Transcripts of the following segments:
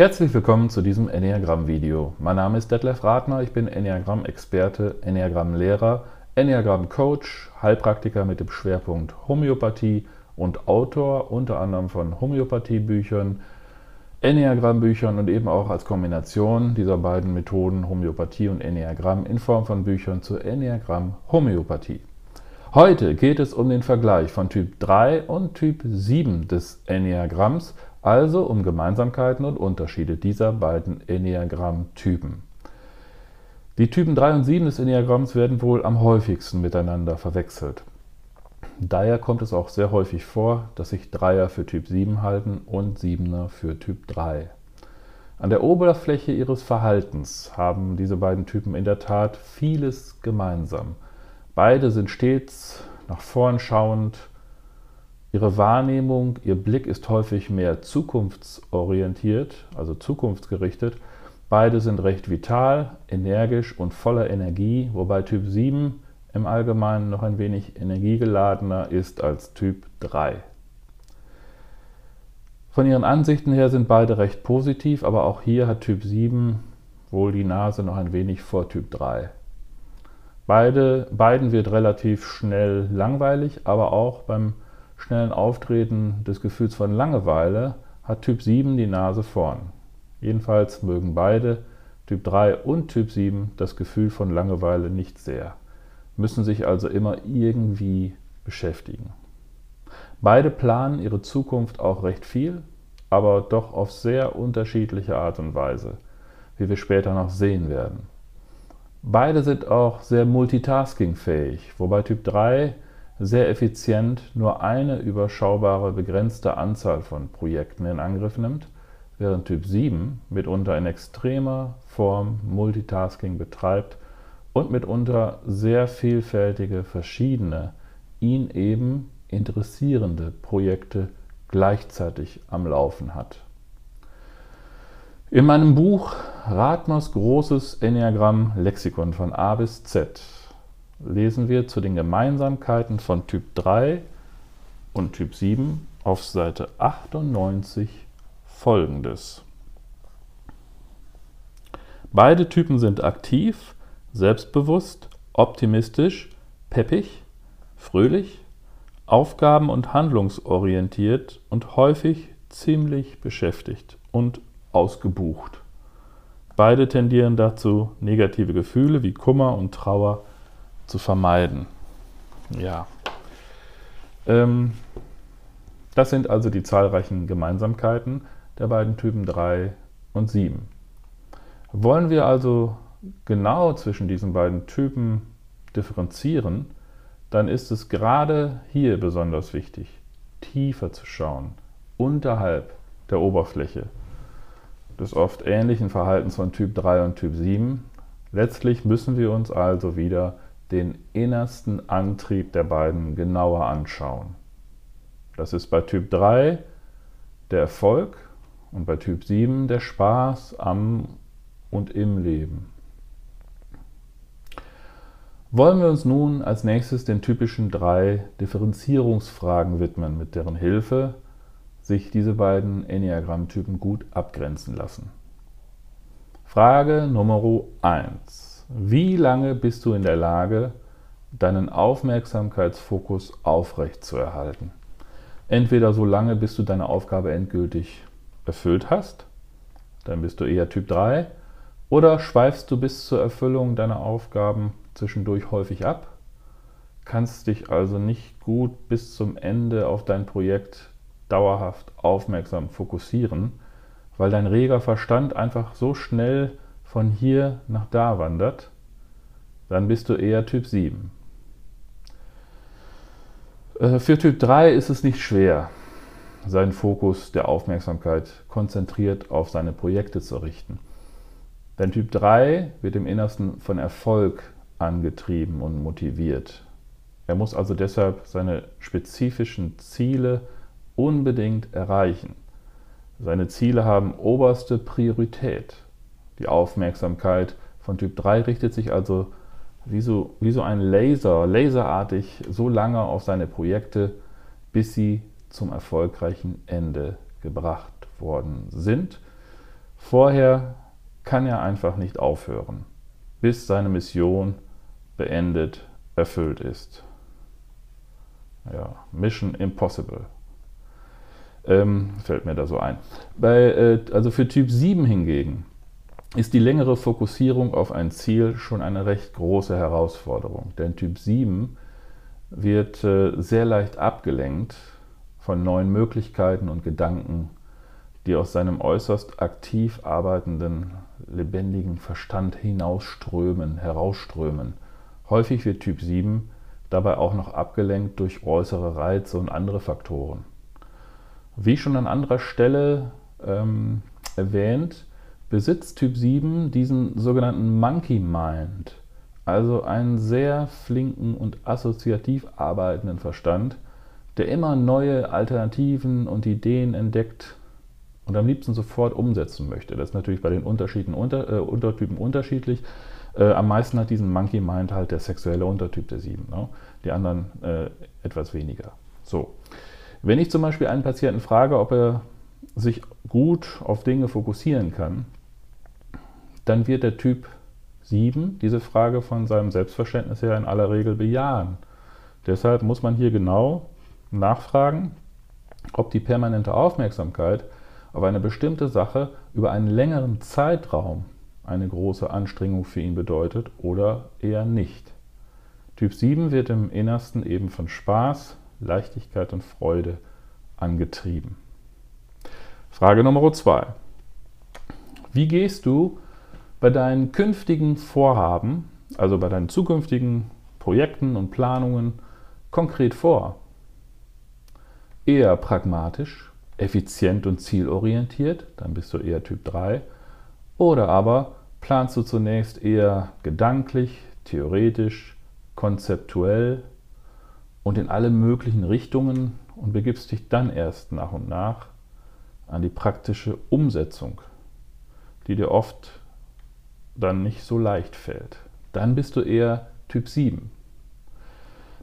Herzlich willkommen zu diesem Enneagramm-Video. Mein Name ist Detlef Radner, ich bin Enneagramm-Experte, Enneagramm-Lehrer, Enneagramm-Coach, Heilpraktiker mit dem Schwerpunkt Homöopathie und Autor unter anderem von Homöopathie-Büchern, Enneagramm-Büchern und eben auch als Kombination dieser beiden Methoden Homöopathie und Enneagramm in Form von Büchern zur Enneagramm-Homöopathie. Heute geht es um den Vergleich von Typ 3 und Typ 7 des Enneagramms also um Gemeinsamkeiten und Unterschiede dieser beiden Enneagramm-Typen. Die Typen 3 und 7 des Enneagramms werden wohl am häufigsten miteinander verwechselt. Daher kommt es auch sehr häufig vor, dass sich Dreier für Typ 7 halten und Siebener für Typ 3. An der Oberfläche ihres Verhaltens haben diese beiden Typen in der Tat vieles gemeinsam. Beide sind stets nach vorn schauend, Ihre Wahrnehmung, Ihr Blick ist häufig mehr zukunftsorientiert, also zukunftsgerichtet. Beide sind recht vital, energisch und voller Energie, wobei Typ 7 im Allgemeinen noch ein wenig energiegeladener ist als Typ 3. Von ihren Ansichten her sind beide recht positiv, aber auch hier hat Typ 7 wohl die Nase noch ein wenig vor Typ 3. Beide, beiden wird relativ schnell langweilig, aber auch beim schnellen Auftreten des Gefühls von Langeweile hat Typ 7 die Nase vorn. Jedenfalls mögen beide, Typ 3 und Typ 7, das Gefühl von Langeweile nicht sehr, müssen sich also immer irgendwie beschäftigen. Beide planen ihre Zukunft auch recht viel, aber doch auf sehr unterschiedliche Art und Weise, wie wir später noch sehen werden. Beide sind auch sehr multitaskingfähig, wobei Typ 3 sehr effizient nur eine überschaubare begrenzte Anzahl von Projekten in Angriff nimmt, während Typ 7 mitunter in extremer Form Multitasking betreibt und mitunter sehr vielfältige, verschiedene, ihn eben interessierende Projekte gleichzeitig am Laufen hat. In meinem Buch Ratmers großes Enneagramm Lexikon von A bis Z lesen wir zu den Gemeinsamkeiten von Typ 3 und Typ 7 auf Seite 98 folgendes. Beide Typen sind aktiv, selbstbewusst, optimistisch, peppig, fröhlich, aufgaben- und handlungsorientiert und häufig ziemlich beschäftigt und ausgebucht. Beide tendieren dazu, negative Gefühle wie Kummer und Trauer zu vermeiden. Ja. Ähm, das sind also die zahlreichen Gemeinsamkeiten der beiden Typen 3 und 7. Wollen wir also genau zwischen diesen beiden Typen differenzieren, dann ist es gerade hier besonders wichtig, tiefer zu schauen, unterhalb der Oberfläche des oft ähnlichen Verhaltens von Typ 3 und Typ 7. Letztlich müssen wir uns also wieder den innersten Antrieb der beiden genauer anschauen. Das ist bei Typ 3 der Erfolg und bei Typ 7 der Spaß am und im Leben. Wollen wir uns nun als nächstes den typischen drei Differenzierungsfragen widmen, mit deren Hilfe sich diese beiden Enneagrammtypen gut abgrenzen lassen. Frage Nummer 1. Wie lange bist du in der Lage, deinen Aufmerksamkeitsfokus aufrechtzuerhalten? Entweder so lange, bis du deine Aufgabe endgültig erfüllt hast, dann bist du eher Typ 3, oder schweifst du bis zur Erfüllung deiner Aufgaben zwischendurch häufig ab, kannst dich also nicht gut bis zum Ende auf dein Projekt dauerhaft aufmerksam fokussieren, weil dein reger Verstand einfach so schnell von hier nach da wandert, dann bist du eher Typ 7. Äh, für Typ 3 ist es nicht schwer, seinen Fokus der Aufmerksamkeit konzentriert auf seine Projekte zu richten. Denn Typ 3 wird im Innersten von Erfolg angetrieben und motiviert. Er muss also deshalb seine spezifischen Ziele unbedingt erreichen. Seine Ziele haben oberste Priorität. Die Aufmerksamkeit von Typ 3 richtet sich also wie so, wie so ein Laser, laserartig so lange auf seine Projekte, bis sie zum erfolgreichen Ende gebracht worden sind. Vorher kann er einfach nicht aufhören, bis seine Mission beendet, erfüllt ist. Ja, Mission Impossible. Ähm, fällt mir da so ein. Bei, äh, also für Typ 7 hingegen ist die längere Fokussierung auf ein Ziel schon eine recht große Herausforderung. Denn Typ 7 wird äh, sehr leicht abgelenkt von neuen Möglichkeiten und Gedanken, die aus seinem äußerst aktiv arbeitenden, lebendigen Verstand hinausströmen, herausströmen. Häufig wird Typ 7 dabei auch noch abgelenkt durch äußere Reize und andere Faktoren. Wie schon an anderer Stelle ähm, erwähnt, besitzt Typ 7 diesen sogenannten Monkey Mind, also einen sehr flinken und assoziativ arbeitenden Verstand, der immer neue Alternativen und Ideen entdeckt und am liebsten sofort umsetzen möchte. Das ist natürlich bei den Unterschieden, unter, äh, Untertypen unterschiedlich. Äh, am meisten hat diesen Monkey Mind halt der sexuelle Untertyp der 7, ne? die anderen äh, etwas weniger. So. Wenn ich zum Beispiel einen Patienten frage, ob er sich gut auf Dinge fokussieren kann, dann wird der Typ 7 diese Frage von seinem Selbstverständnis her in aller Regel bejahen. Deshalb muss man hier genau nachfragen, ob die permanente Aufmerksamkeit auf eine bestimmte Sache über einen längeren Zeitraum eine große Anstrengung für ihn bedeutet oder eher nicht. Typ 7 wird im Innersten eben von Spaß, Leichtigkeit und Freude angetrieben. Frage Nummer 2. Wie gehst du bei deinen künftigen Vorhaben, also bei deinen zukünftigen Projekten und Planungen, konkret vor? Eher pragmatisch, effizient und zielorientiert, dann bist du eher Typ 3, oder aber planst du zunächst eher gedanklich, theoretisch, konzeptuell und in alle möglichen Richtungen und begibst dich dann erst nach und nach an die praktische Umsetzung, die dir oft dann nicht so leicht fällt. Dann bist du eher Typ 7.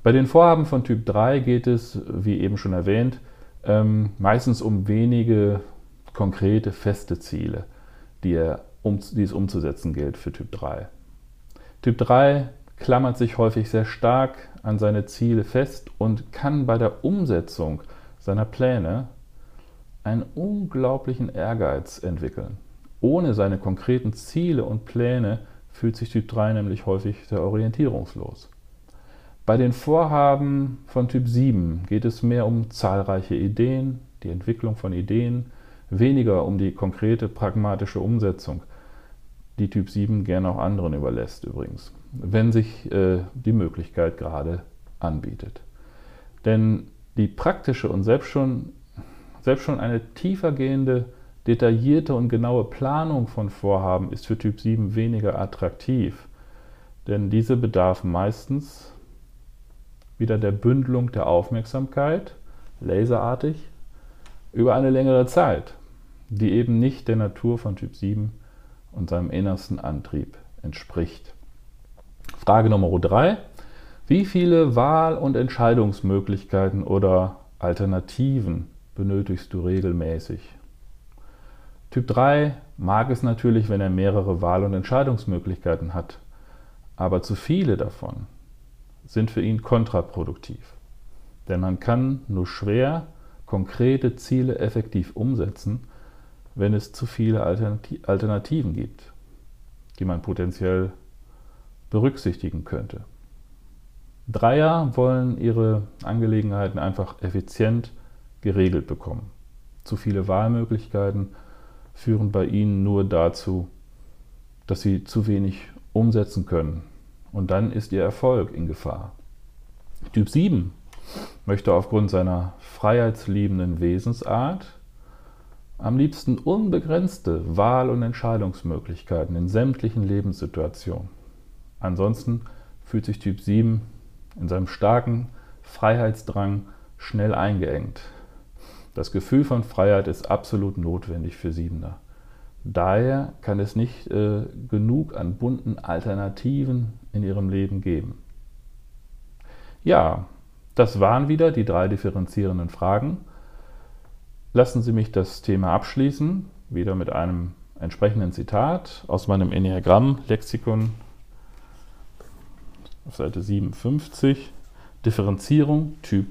Bei den Vorhaben von Typ 3 geht es, wie eben schon erwähnt, ähm, meistens um wenige konkrete, feste Ziele, die, er, um, die es umzusetzen gilt für Typ 3. Typ 3 klammert sich häufig sehr stark an seine Ziele fest und kann bei der Umsetzung seiner Pläne einen unglaublichen Ehrgeiz entwickeln. Ohne seine konkreten Ziele und Pläne fühlt sich Typ 3 nämlich häufig sehr orientierungslos. Bei den Vorhaben von Typ 7 geht es mehr um zahlreiche Ideen, die Entwicklung von Ideen, weniger um die konkrete pragmatische Umsetzung, die Typ 7 gerne auch anderen überlässt übrigens wenn sich äh, die Möglichkeit gerade anbietet. Denn die praktische und selbst schon, selbst schon eine tiefergehende, detaillierte und genaue Planung von Vorhaben ist für Typ 7 weniger attraktiv. Denn diese bedarf meistens wieder der Bündelung der Aufmerksamkeit, laserartig, über eine längere Zeit, die eben nicht der Natur von Typ 7 und seinem innersten Antrieb entspricht. Frage Nummer drei. Wie viele Wahl- und Entscheidungsmöglichkeiten oder Alternativen benötigst du regelmäßig? Typ 3 mag es natürlich, wenn er mehrere Wahl- und Entscheidungsmöglichkeiten hat, aber zu viele davon sind für ihn kontraproduktiv. Denn man kann nur schwer konkrete Ziele effektiv umsetzen, wenn es zu viele Alternativen gibt, die man potenziell berücksichtigen könnte. Dreier wollen ihre Angelegenheiten einfach effizient geregelt bekommen. Zu viele Wahlmöglichkeiten führen bei ihnen nur dazu, dass sie zu wenig umsetzen können. Und dann ist ihr Erfolg in Gefahr. Typ 7 möchte aufgrund seiner freiheitsliebenden Wesensart am liebsten unbegrenzte Wahl- und Entscheidungsmöglichkeiten in sämtlichen Lebenssituationen. Ansonsten fühlt sich Typ 7 in seinem starken Freiheitsdrang schnell eingeengt. Das Gefühl von Freiheit ist absolut notwendig für Siebener. Daher kann es nicht äh, genug an bunten Alternativen in ihrem Leben geben. Ja, das waren wieder die drei differenzierenden Fragen. Lassen Sie mich das Thema abschließen, wieder mit einem entsprechenden Zitat aus meinem Enneagramm-Lexikon auf Seite 57. Differenzierung Typ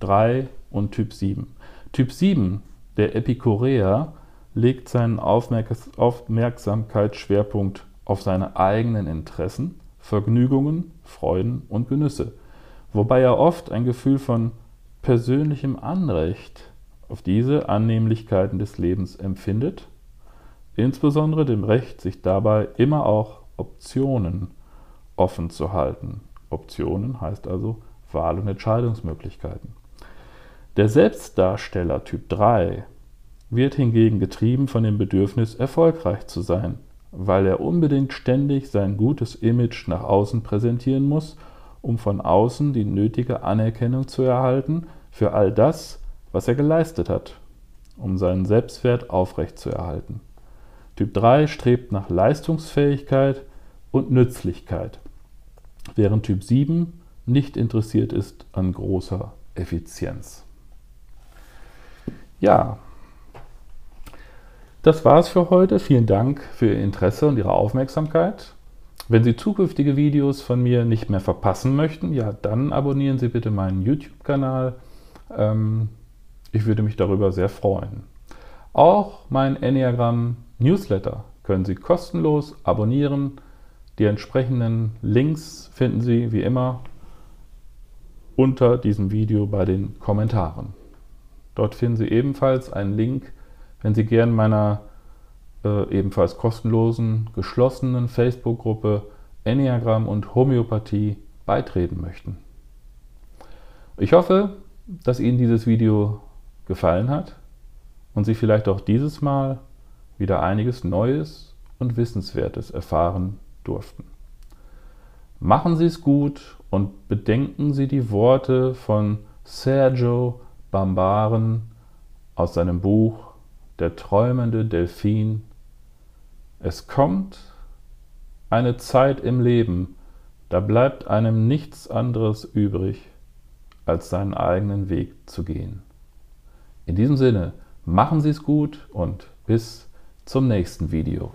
3 und Typ 7. Typ 7, der Epikureer, legt seinen Aufmerksamkeitsschwerpunkt auf seine eigenen Interessen, Vergnügungen, Freuden und Genüsse, wobei er oft ein Gefühl von persönlichem Anrecht auf diese Annehmlichkeiten des Lebens empfindet, insbesondere dem Recht, sich dabei immer auch Optionen offen zu halten. Optionen heißt also Wahl- und Entscheidungsmöglichkeiten. Der Selbstdarsteller Typ 3 wird hingegen getrieben von dem Bedürfnis, erfolgreich zu sein, weil er unbedingt ständig sein gutes Image nach außen präsentieren muss, um von außen die nötige Anerkennung zu erhalten für all das, was er geleistet hat, um seinen Selbstwert aufrechtzuerhalten. Typ 3 strebt nach Leistungsfähigkeit und Nützlichkeit, während Typ 7 nicht interessiert ist an großer Effizienz. Ja, das war es für heute. Vielen Dank für Ihr Interesse und Ihre Aufmerksamkeit. Wenn Sie zukünftige Videos von mir nicht mehr verpassen möchten, ja, dann abonnieren Sie bitte meinen YouTube-Kanal. Ähm, ich würde mich darüber sehr freuen. Auch mein Enneagram Newsletter können Sie kostenlos abonnieren. Die entsprechenden Links finden Sie wie immer unter diesem Video bei den Kommentaren. Dort finden Sie ebenfalls einen Link, wenn Sie gern meiner äh, ebenfalls kostenlosen, geschlossenen Facebook-Gruppe Enneagramm und Homöopathie beitreten möchten. Ich hoffe, dass Ihnen dieses Video gefallen hat und Sie vielleicht auch dieses Mal wieder einiges Neues und Wissenswertes erfahren durften. Machen Sie es gut und bedenken Sie die Worte von Sergio Bambaren aus seinem Buch Der träumende Delfin. Es kommt eine Zeit im Leben, da bleibt einem nichts anderes übrig, als seinen eigenen Weg zu gehen. In diesem Sinne, machen Sie es gut und bis zum nächsten Video.